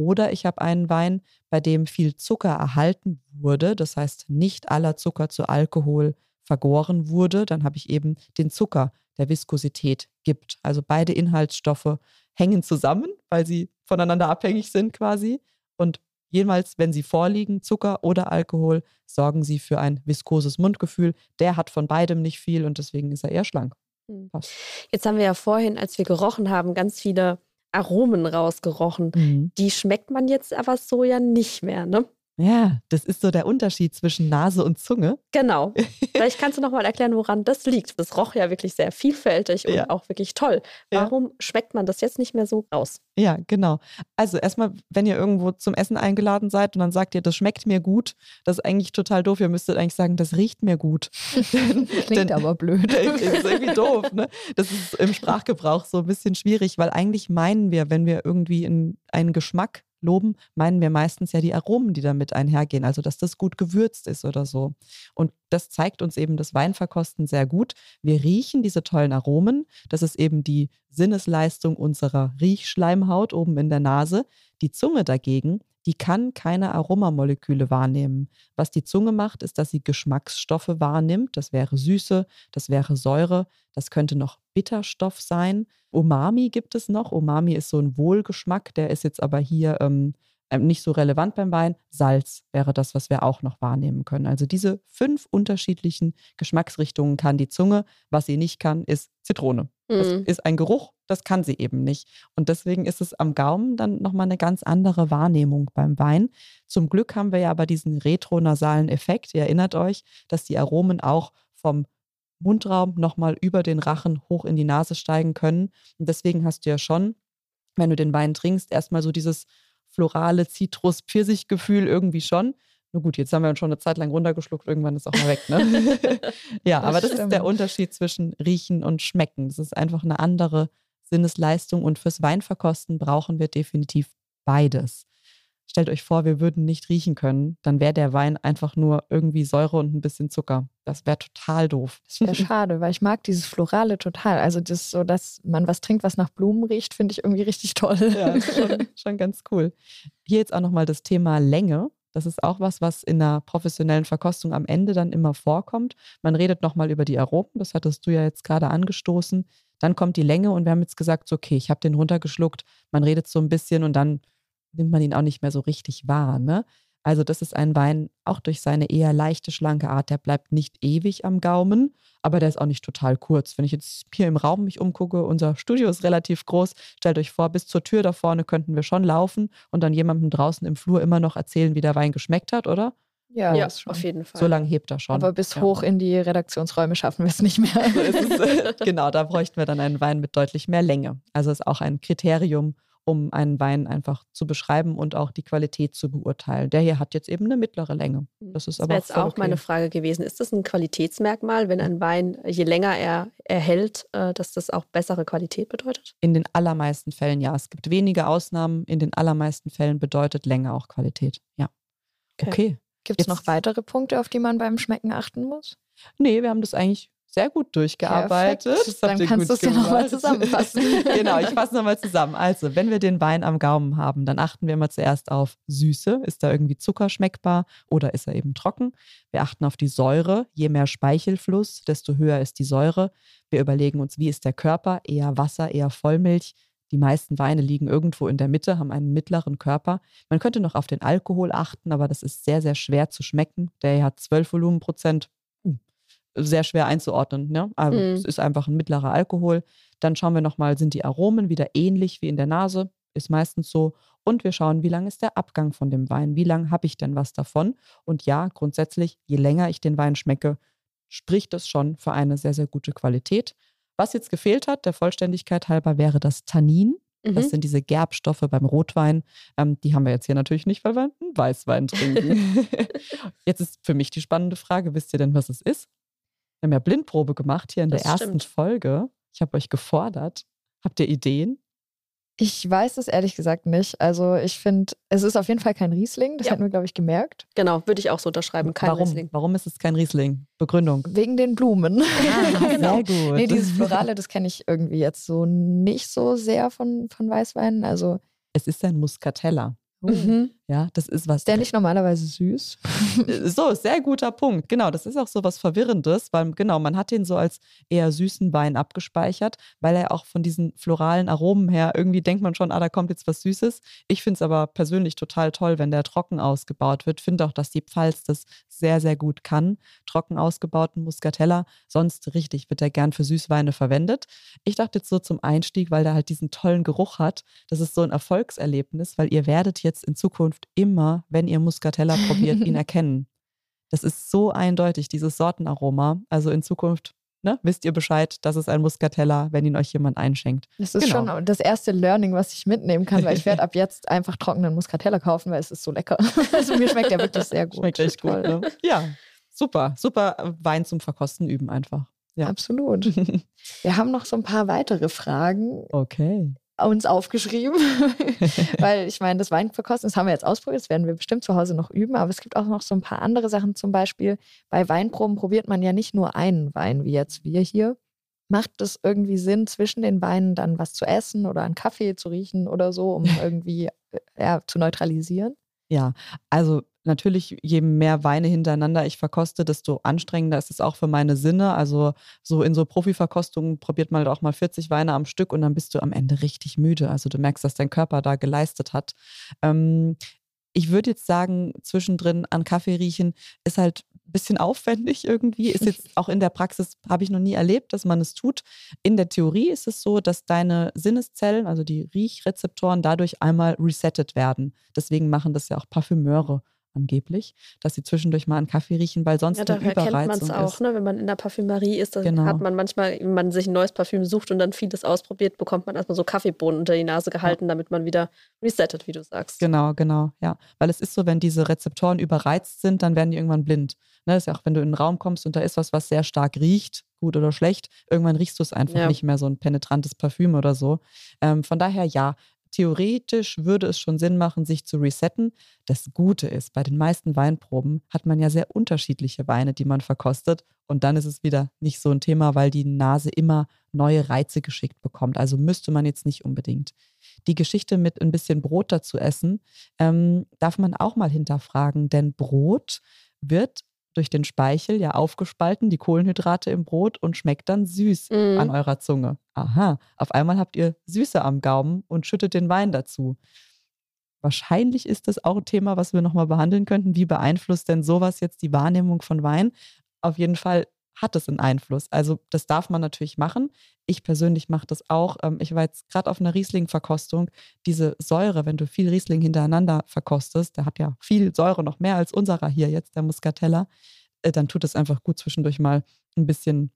Oder ich habe einen Wein, bei dem viel Zucker erhalten wurde, das heißt nicht aller Zucker zu Alkohol vergoren wurde, dann habe ich eben den Zucker, der Viskosität gibt. Also beide Inhaltsstoffe hängen zusammen, weil sie voneinander abhängig sind quasi. Und jemals, wenn sie vorliegen, Zucker oder Alkohol, sorgen sie für ein viskoses Mundgefühl. Der hat von beidem nicht viel und deswegen ist er eher schlank. Hm. Passt. Jetzt haben wir ja vorhin, als wir gerochen haben, ganz viele Aromen rausgerochen. Mhm. Die schmeckt man jetzt aber so ja nicht mehr, ne? Ja, das ist so der Unterschied zwischen Nase und Zunge. Genau. Vielleicht kannst du noch mal erklären, woran das liegt. Das roch ja wirklich sehr vielfältig und ja. auch wirklich toll. Warum ja. schmeckt man das jetzt nicht mehr so raus? Ja, genau. Also erstmal, wenn ihr irgendwo zum Essen eingeladen seid und dann sagt ihr, das schmeckt mir gut, das ist eigentlich total doof. Ihr müsstet eigentlich sagen, das riecht mir gut. Klingt denn, aber blöd. Das ist irgendwie doof. Ne? Das ist im Sprachgebrauch so ein bisschen schwierig, weil eigentlich meinen wir, wenn wir irgendwie in einen Geschmack loben, meinen wir meistens ja die Aromen, die damit einhergehen, also dass das gut gewürzt ist oder so. Und das zeigt uns eben das Weinverkosten sehr gut. Wir riechen diese tollen Aromen. Das ist eben die Sinnesleistung unserer Riechschleimhaut oben in der Nase. Die Zunge dagegen, die kann keine Aromamoleküle wahrnehmen. Was die Zunge macht, ist, dass sie Geschmacksstoffe wahrnimmt. Das wäre Süße, das wäre Säure, das könnte noch Bitterstoff sein. Umami gibt es noch. Umami ist so ein Wohlgeschmack, der ist jetzt aber hier ähm, ähm, nicht so relevant beim Wein. Salz wäre das, was wir auch noch wahrnehmen können. Also diese fünf unterschiedlichen Geschmacksrichtungen kann die Zunge. Was sie nicht kann, ist Zitrone. Das Mhm. ist ein Geruch, das kann sie eben nicht. Und deswegen ist es am Gaumen dann nochmal eine ganz andere Wahrnehmung beim Wein. Zum Glück haben wir ja aber diesen retronasalen Effekt. Ihr erinnert euch, dass die Aromen auch vom Mundraum nochmal über den Rachen hoch in die Nase steigen können. Und deswegen hast du ja schon, wenn du den Wein trinkst, erstmal so dieses florale Zitrus-Pfirsich-Gefühl irgendwie schon. Nur gut, jetzt haben wir uns schon eine Zeit lang runtergeschluckt, irgendwann ist auch mal weg, ne? ja, Das aber das ist stimmt. der Unterschied zwischen Riechen und Schmecken. Das ist einfach eine andere Sinnesleistung und fürs Weinverkosten brauchen wir definitiv beides. Stellt euch vor, wir würden nicht riechen können, dann wäre der Wein einfach nur irgendwie Säure und ein bisschen Zucker. Das wäre total doof. Das wäre schade, weil ich mag dieses Florale total. Also das so, dass man was trinkt, was nach Blumen riecht, finde ich irgendwie richtig toll. Ja, ist schon, schon ganz cool. Hier jetzt auch nochmal das Thema Länge. Das ist auch was, was in einer professionellen Verkostung am Ende dann immer vorkommt. Man redet nochmal über die Aromen, das hattest du ja jetzt gerade angestoßen. Dann kommt die Länge und wir haben jetzt gesagt, so, okay, ich habe den runtergeschluckt. Man redet so ein bisschen und dann nimmt man ihn auch nicht mehr so richtig wahr. Ne? Also das ist ein Wein, auch durch seine eher leichte, schlanke Art, der bleibt nicht ewig am Gaumen, aber der ist auch nicht total kurz. Wenn ich jetzt hier im Raum mich umgucke, unser Studio ist relativ groß, stellt euch vor, bis zur Tür da vorne könnten wir schon laufen und dann jemandem draußen im Flur immer noch erzählen, wie der Wein geschmeckt hat, oder? Ja, Ja, auf jeden Fall. So lange hebt er schon. Aber bis Ja. hoch in die Redaktionsräume schaffen wir es nicht mehr. Es. genau, da bräuchten wir dann einen Wein mit deutlich mehr Länge. Also ist auch ein Kriterium, um einen Wein einfach zu beschreiben und auch die Qualität zu beurteilen. Der hier hat jetzt eben eine mittlere Länge. Das ist Das aber wäre jetzt auch okay. meine Frage gewesen. Ist das ein Qualitätsmerkmal, wenn ein Wein, je länger er erhält, äh, dass das auch bessere Qualität bedeutet? In den allermeisten Fällen ja. Es gibt wenige Ausnahmen. In den allermeisten Fällen bedeutet Länge auch Qualität. Ja. Okay. Okay. Gibt es noch weitere Punkte, auf die man beim Schmecken achten muss? Nee, wir haben das eigentlich sehr gut durchgearbeitet. Perfekt. Dann kannst gut du's ja noch mal gemacht. zusammenfassen. genau, ich fasse nochmal zusammen. Also, wenn wir den Wein am Gaumen haben, dann achten wir immer zuerst auf Süße. Ist da irgendwie Zucker schmeckbar oder ist er eben trocken? Wir achten auf die Säure. Je mehr Speichelfluss, desto höher ist die Säure. Wir überlegen uns, wie ist der Körper? Eher Wasser, eher Vollmilch. Die meisten Weine liegen irgendwo in der Mitte, haben einen mittleren Körper. Man könnte noch auf den Alkohol achten, aber das ist sehr, sehr schwer zu schmecken. Der hat 12 Volumenprozent. Sehr schwer einzuordnen. Ne? Also Mhm. es ist einfach ein mittlerer Alkohol. Dann schauen wir nochmal, sind die Aromen wieder ähnlich wie in der Nase? Ist meistens so. Und wir schauen, wie lang ist der Abgang von dem Wein? Wie lange habe ich denn was davon? Und ja, grundsätzlich, je länger ich den Wein schmecke, spricht das schon für eine sehr, sehr gute Qualität. Was jetzt gefehlt hat, der Vollständigkeit halber, wäre das Tannin. Mhm. Das sind diese Gerbstoffe beim Rotwein. Ähm, die haben wir jetzt hier natürlich nicht, weil wir einen Weißwein trinken. jetzt ist für mich die spannende Frage: Wisst ihr denn, was es ist? Wir haben ja Blindprobe gemacht hier in Das der ersten stimmt. Folge. Ich habe euch gefordert. Habt ihr Ideen? Ich weiß es ehrlich gesagt nicht. Also ich finde, es ist auf jeden Fall kein Riesling. Das Ja. hätten wir, glaube ich, gemerkt. Genau, würde ich auch so unterschreiben. Kein Warum? Riesling. Warum ist es kein Riesling? Begründung. Wegen den Blumen. Ah, sehr gut. Nee, dieses Florale, das kenne ich irgendwie jetzt so nicht so sehr von, von Weißweinen. Also es ist ein Muscatella. Mhm. Ja, das ist was. ist der nicht normalerweise süß? So, sehr guter Punkt. Genau, das ist auch so was Verwirrendes, weil genau, man hat den so als eher süßen Wein abgespeichert, weil er auch von diesen floralen Aromen her irgendwie denkt man schon, ah, da kommt jetzt was Süßes. Ich finde es aber persönlich total toll, wenn der trocken ausgebaut wird. Finde auch, dass die Pfalz das sehr, sehr gut kann. Trocken ausgebauten Muscatella. Sonst richtig wird er gern für Süßweine verwendet. Ich dachte jetzt so zum Einstieg, weil der halt diesen tollen Geruch hat, das ist so ein Erfolgserlebnis, weil ihr werdet jetzt in Zukunft immer, wenn ihr Muscatella probiert, ihn erkennen. Das ist so eindeutig, dieses Sortenaroma. Also in Zukunft ne, wisst ihr Bescheid, das ist ein Muscatella, wenn ihn euch jemand einschenkt. Das ist Genau. schon das erste Learning, was ich mitnehmen kann, weil ich werde ab jetzt einfach trockenen Muscatella kaufen, weil es ist so lecker. Also mir schmeckt der wirklich sehr gut. Schmeckt echt gut. Ne? Ja, super. Super Wein zum Verkosten üben einfach. Ja. Absolut. Wir haben noch so ein paar weitere Fragen Okay. Uns aufgeschrieben, weil ich meine, das Weinverkosten, das haben wir jetzt ausprobiert, das werden wir bestimmt zu Hause noch üben, aber es gibt auch noch so ein paar andere Sachen. Zum Beispiel bei Weinproben probiert man ja nicht nur einen Wein, wie jetzt wir hier. Macht es irgendwie Sinn, zwischen den Weinen dann was zu essen oder einen Kaffee zu riechen oder so, um irgendwie äh, ja, zu neutralisieren? Ja, also natürlich, je mehr Weine hintereinander ich verkoste, desto anstrengender ist es auch für meine Sinne. Also so in so Profiverkostungen probiert man halt auch mal 40 Weine am Stück und dann bist du am Ende richtig müde. Also du merkst, dass dein Körper da geleistet hat. Ähm, Ich würde jetzt sagen, zwischendrin an Kaffee riechen ist halt ein bisschen aufwendig irgendwie. Ist jetzt auch in der Praxis, habe ich noch nie erlebt, dass man es tut. In der Theorie ist es so, dass deine Sinneszellen, also die Riechrezeptoren, dadurch einmal resettet werden. Deswegen machen das ja auch Parfümeure angeblich, dass sie zwischendurch mal einen Kaffee riechen, weil sonst ja, eine Überreizung kennt man es auch, ne? wenn man in der Parfümerie ist, dann genau. hat man manchmal, wenn man sich ein neues Parfüm sucht und dann vieles ausprobiert, bekommt man erstmal so Kaffeebohnen unter die Nase gehalten, ja. damit man wieder resettet, wie du sagst. Genau, genau, ja. Weil es ist so, wenn diese Rezeptoren überreizt sind, dann werden die irgendwann blind. Ne? Das ist ja auch, wenn du in einen Raum kommst und da ist was, was sehr stark riecht, gut oder schlecht, irgendwann riechst du es einfach ja. nicht mehr, so ein penetrantes Parfüm oder so. Ähm, von daher ja, theoretisch würde es schon Sinn machen, sich zu resetten. Das Gute ist, bei den meisten Weinproben hat man ja sehr unterschiedliche Weine, die man verkostet. Und dann ist es wieder nicht so ein Thema, weil die Nase immer neue Reize geschickt bekommt. Also müsste man jetzt nicht unbedingt. Die Geschichte mit ein bisschen Brot dazu essen, ähm, darf man auch mal hinterfragen, denn Brot wird durch den Speichel ja aufgespalten, die Kohlenhydrate im Brot und schmeckt dann süß mhm. an eurer Zunge. Aha, auf einmal habt ihr Süße am Gaumen und schüttet den Wein dazu. Wahrscheinlich ist das auch ein Thema, was wir nochmal behandeln könnten. Wie beeinflusst denn sowas jetzt die Wahrnehmung von Wein? Auf jeden Fall hat es einen Einfluss. Also das darf man natürlich machen. Ich persönlich mache das auch. Ähm, ich war jetzt gerade auf einer Riesling-Verkostung. Diese Säure, wenn du viel Riesling hintereinander verkostest, der hat ja viel Säure, noch mehr als unserer hier jetzt, der Muscatella, äh, dann tut es einfach gut zwischendurch mal ein bisschen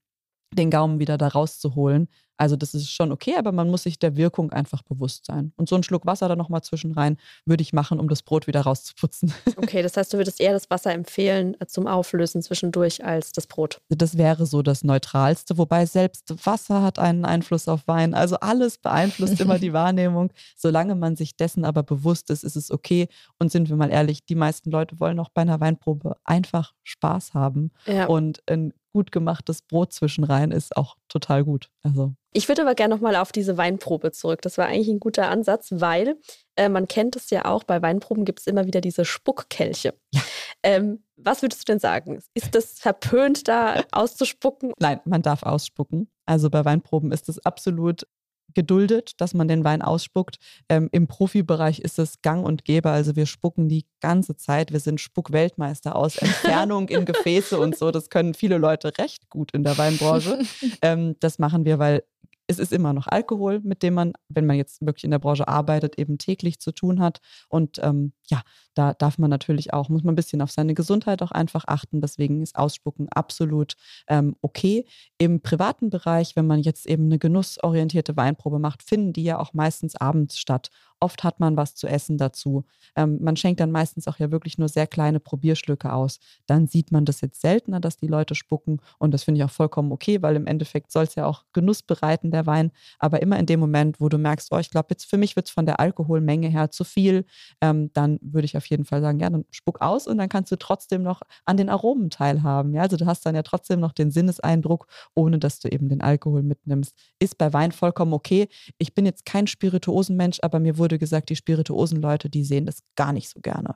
den Gaumen wieder da rauszuholen. Also das ist schon okay, aber man muss sich der Wirkung einfach bewusst sein. Und so einen Schluck Wasser da nochmal zwischen rein würde ich machen, um das Brot wieder rauszuputzen. Okay, das heißt, du würdest eher das Wasser empfehlen äh, zum Auflösen zwischendurch als das Brot. Das wäre so das Neutralste, wobei selbst Wasser hat einen Einfluss auf Wein. Also alles beeinflusst immer die Wahrnehmung. Solange man sich dessen aber bewusst ist, ist es okay. Und sind wir mal ehrlich, die meisten Leute wollen auch bei einer Weinprobe einfach Spaß haben. Ja. Und ein gut gemachtes Brot zwischenrein ist auch total gut. Also. Ich würde aber gerne nochmal auf diese Weinprobe zurück. Das war eigentlich ein guter Ansatz, weil äh, man kennt es ja auch, bei Weinproben gibt es immer wieder diese Spuckkelche. Ja. Ähm, was würdest du denn sagen? Ist das verpönt, da auszuspucken? Nein, man darf ausspucken. Also bei Weinproben ist es absolut geduldet, dass man den Wein ausspuckt. Ähm, Im Profibereich ist es gang und gäbe. Also wir spucken die ganze Zeit. Wir sind Spuckweltmeister aus Entfernung in Gefäße und so. Das können viele Leute recht gut in der Weinbranche. Ähm, das machen wir, weil es ist immer noch Alkohol, mit dem man, wenn man jetzt wirklich in der Branche arbeitet, eben täglich zu tun hat. Und ähm, ja, da darf man natürlich auch, muss man ein bisschen auf seine Gesundheit auch einfach achten. Deswegen ist Ausspucken absolut ähm, okay. Im privaten Bereich, wenn man jetzt eben eine genussorientierte Weinprobe macht, finden die ja auch meistens abends statt. Oft hat man was zu essen dazu. Ähm, man schenkt dann meistens auch ja wirklich nur sehr kleine Probierschlücke aus. Dann sieht man das jetzt seltener, dass die Leute spucken. Und das finde ich auch vollkommen okay, weil im Endeffekt soll es ja auch Genuss bereiten, der Wein. Aber immer in dem Moment, wo du merkst, oh, ich glaube, jetzt für mich wird es von der Alkoholmenge her zu viel, ähm, dann würde ich auf jeden Fall sagen, ja, dann spuck aus und dann kannst du trotzdem noch an den Aromen teilhaben. Ja? Also du hast dann ja trotzdem noch den Sinneseindruck, ohne dass du eben den Alkohol mitnimmst. Ist bei Wein vollkommen okay. Ich bin jetzt kein Spirituosenmensch, aber mir wurde gesagt, die Spirituosen-Leute, die sehen das gar nicht so gerne.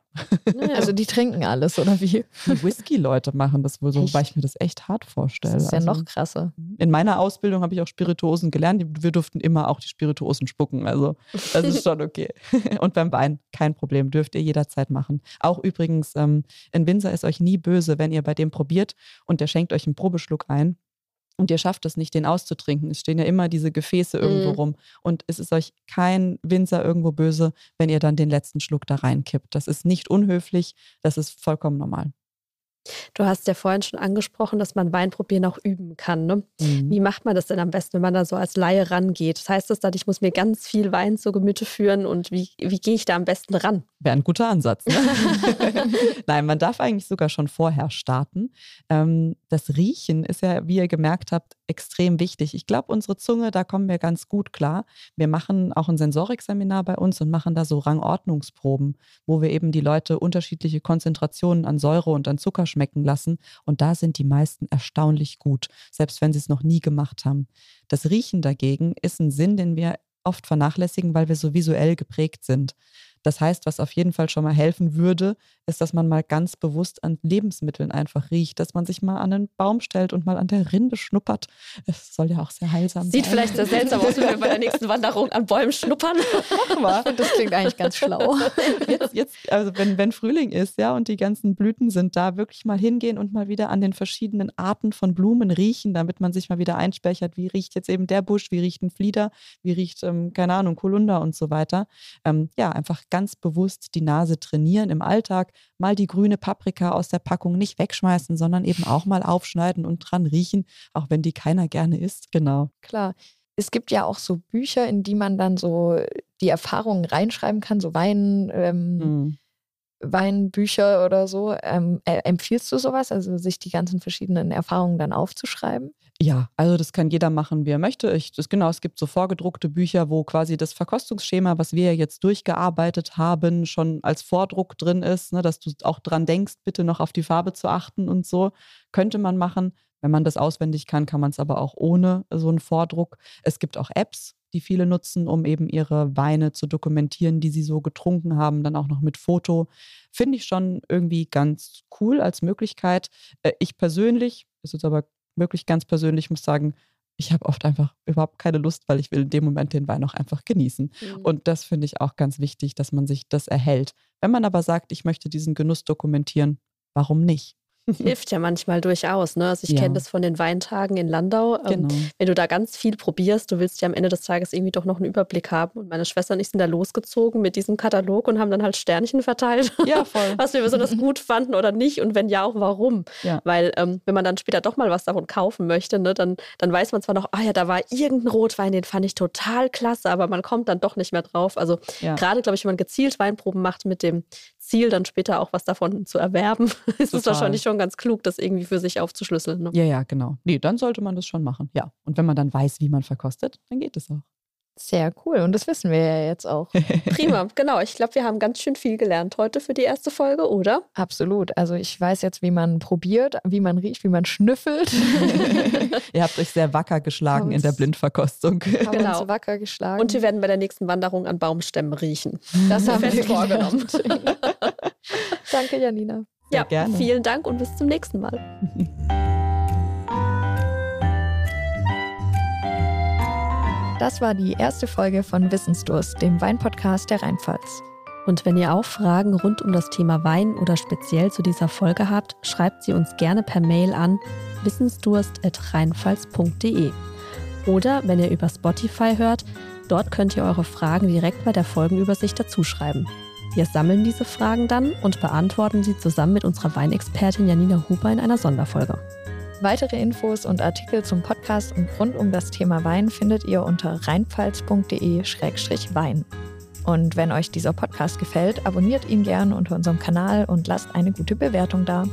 Also die trinken alles, oder wie? Die Whisky-Leute machen das wohl so, echt? weil ich mir das echt hart vorstelle. Das ist ja also, noch krasser. In meiner Ausbildung habe ich auch Spirituosen gelernt. Wir durften immer auch die Spirituosen spucken. Also das ist schon okay. Und beim Wein kein Problem, dürft ihr jederzeit machen. Auch übrigens, ähm, ein Winzer ist euch nie böse, wenn ihr bei dem probiert und der schenkt euch einen Probeschluck ein und ihr schafft es nicht, den auszutrinken. Es stehen ja immer diese Gefäße irgendwo mm. rum. Und es ist euch kein Winzer irgendwo böse, wenn ihr dann den letzten Schluck da reinkippt. Das ist nicht unhöflich, das ist vollkommen normal. Du hast ja vorhin schon angesprochen, dass man Weinprobieren auch üben kann. Ne? Mhm. Wie macht man das denn am besten, wenn man da so als Laie rangeht? Das heißt das dann, ich muss mir ganz viel Wein zu Gemüte führen und wie, wie gehe ich da am besten ran? Wäre ein guter Ansatz. Ne? Nein, man darf eigentlich sogar schon vorher starten. Ähm, das Riechen ist ja, wie ihr gemerkt habt, extrem wichtig. Ich glaube, unsere Zunge, da kommen wir ganz gut klar. Wir machen auch ein Sensorikseminar bei uns und machen da so Rangordnungsproben, wo wir eben die Leute unterschiedliche Konzentrationen an Säure und an Zucker schmecken lassen. Und da sind die meisten erstaunlich gut, selbst wenn sie es noch nie gemacht haben. Das Riechen dagegen ist ein Sinn, den wir oft vernachlässigen, weil wir so visuell geprägt sind. Das heißt, was auf jeden Fall schon mal helfen würde, ist, dass man mal ganz bewusst an Lebensmitteln einfach riecht, dass man sich mal an einen Baum stellt und mal an der Rinde schnuppert. Es soll ja auch sehr heilsam Sieht sein. Sieht vielleicht sehr seltsam aus, wenn wir bei der nächsten Wanderung an Bäumen schnuppern. Mach mal. Das klingt eigentlich ganz schlau. Jetzt, jetzt also wenn, wenn Frühling ist, ja, und die ganzen Blüten sind da, wirklich mal hingehen und mal wieder an den verschiedenen Arten von Blumen riechen, damit man sich mal wieder einspeichert, wie riecht jetzt eben der Busch, wie riecht ein Flieder, wie riecht, ähm, keine Ahnung, Kolunder und so weiter. Ähm, ja, einfach ganz bewusst die Nase trainieren im Alltag, mal die grüne Paprika aus der Packung nicht wegschmeißen, sondern eben auch mal aufschneiden und dran riechen, auch wenn die keiner gerne isst. Genau. Klar. Es gibt ja auch so Bücher, in die man dann so die Erfahrungen reinschreiben kann, so Wein, ähm, mhm. Weinbücher oder so. Ähm, empfiehlst du sowas, also sich die ganzen verschiedenen Erfahrungen dann aufzuschreiben? Ja, also das kann jeder machen, wie er möchte. Ich, das, genau, es gibt so vorgedruckte Bücher, wo quasi das Verkostungsschema, was wir jetzt durchgearbeitet haben, schon als Vordruck drin ist, ne, dass du auch dran denkst, bitte noch auf die Farbe zu achten und so. Könnte man machen. Wenn man das auswendig kann, kann man es aber auch ohne so einen Vordruck. Es gibt auch Apps, die viele nutzen, um eben ihre Weine zu dokumentieren, die sie so getrunken haben, dann auch noch mit Foto. Finde ich schon irgendwie ganz cool als Möglichkeit. Äh, ich persönlich, ist jetzt aber wirklich ganz persönlich, muss sagen, ich habe oft einfach überhaupt keine Lust, weil ich will in dem Moment den Wein auch einfach genießen. Mhm. Und das finde ich auch ganz wichtig, dass man sich das erhält. Wenn man aber sagt, ich möchte diesen Genuss dokumentieren, warum nicht? Hilft ja manchmal durchaus. Ne? Also ich ja. kenne das von den Weintagen in Landau. Ähm, genau. wenn du da ganz viel probierst, du willst ja am Ende des Tages irgendwie doch noch einen Überblick haben. Und meine Schwester und ich sind da losgezogen mit diesem Katalog und haben dann halt Sternchen verteilt. Ja, voll. was wir besonders gut fanden oder nicht und wenn ja, auch warum. Ja. Weil ähm, wenn man dann später doch mal was davon kaufen möchte, ne, dann, dann weiß man zwar noch, ah ja, da war irgendein Rotwein, den fand ich total klasse, aber man kommt dann doch nicht mehr drauf. Also gerade, glaube ich, wenn man gezielt Weinproben macht mit dem Ziel, dann später auch was davon zu erwerben, ist es wahrscheinlich schon ganz klug, das irgendwie für sich aufzuschlüsseln. Ne? Ja, ja, genau. Nee, dann sollte man das schon machen. Ja. Und wenn man dann weiß, wie man verkostet, dann geht es auch. Sehr cool. Und das wissen wir ja jetzt auch. Prima, genau. Ich glaube, wir haben ganz schön viel gelernt heute für die erste Folge, oder? Absolut. Also ich weiß jetzt, wie man probiert, wie man riecht, wie man schnüffelt. Ihr habt euch sehr wacker geschlagen in der Blindverkostung. Haben genau. uns wacker geschlagen. Und wir werden bei der nächsten Wanderung an Baumstämmen riechen. Das haben wir vorgenommen. Danke, Janina. Sehr ja, gerne. vielen Dank und bis zum nächsten Mal. Das war die erste Folge von Wissensdurst, dem Weinpodcast der Rheinpfalz. Und wenn ihr auch Fragen rund um das Thema Wein oder speziell zu dieser Folge habt, schreibt sie uns gerne per Mail an wissensdurst.rheinpfalz.de. Oder wenn ihr über Spotify hört, dort könnt ihr eure Fragen direkt bei der Folgenübersicht dazuschreiben. Wir sammeln diese Fragen dann und beantworten sie zusammen mit unserer Weinexpertin Janina Huber in einer Sonderfolge. Weitere Infos und Artikel zum Podcast und rund um das Thema Wein findet ihr unter rheinpfalz.de-wein. Und wenn euch dieser Podcast gefällt, abonniert ihn gern unter unserem Kanal und lasst eine gute Bewertung da.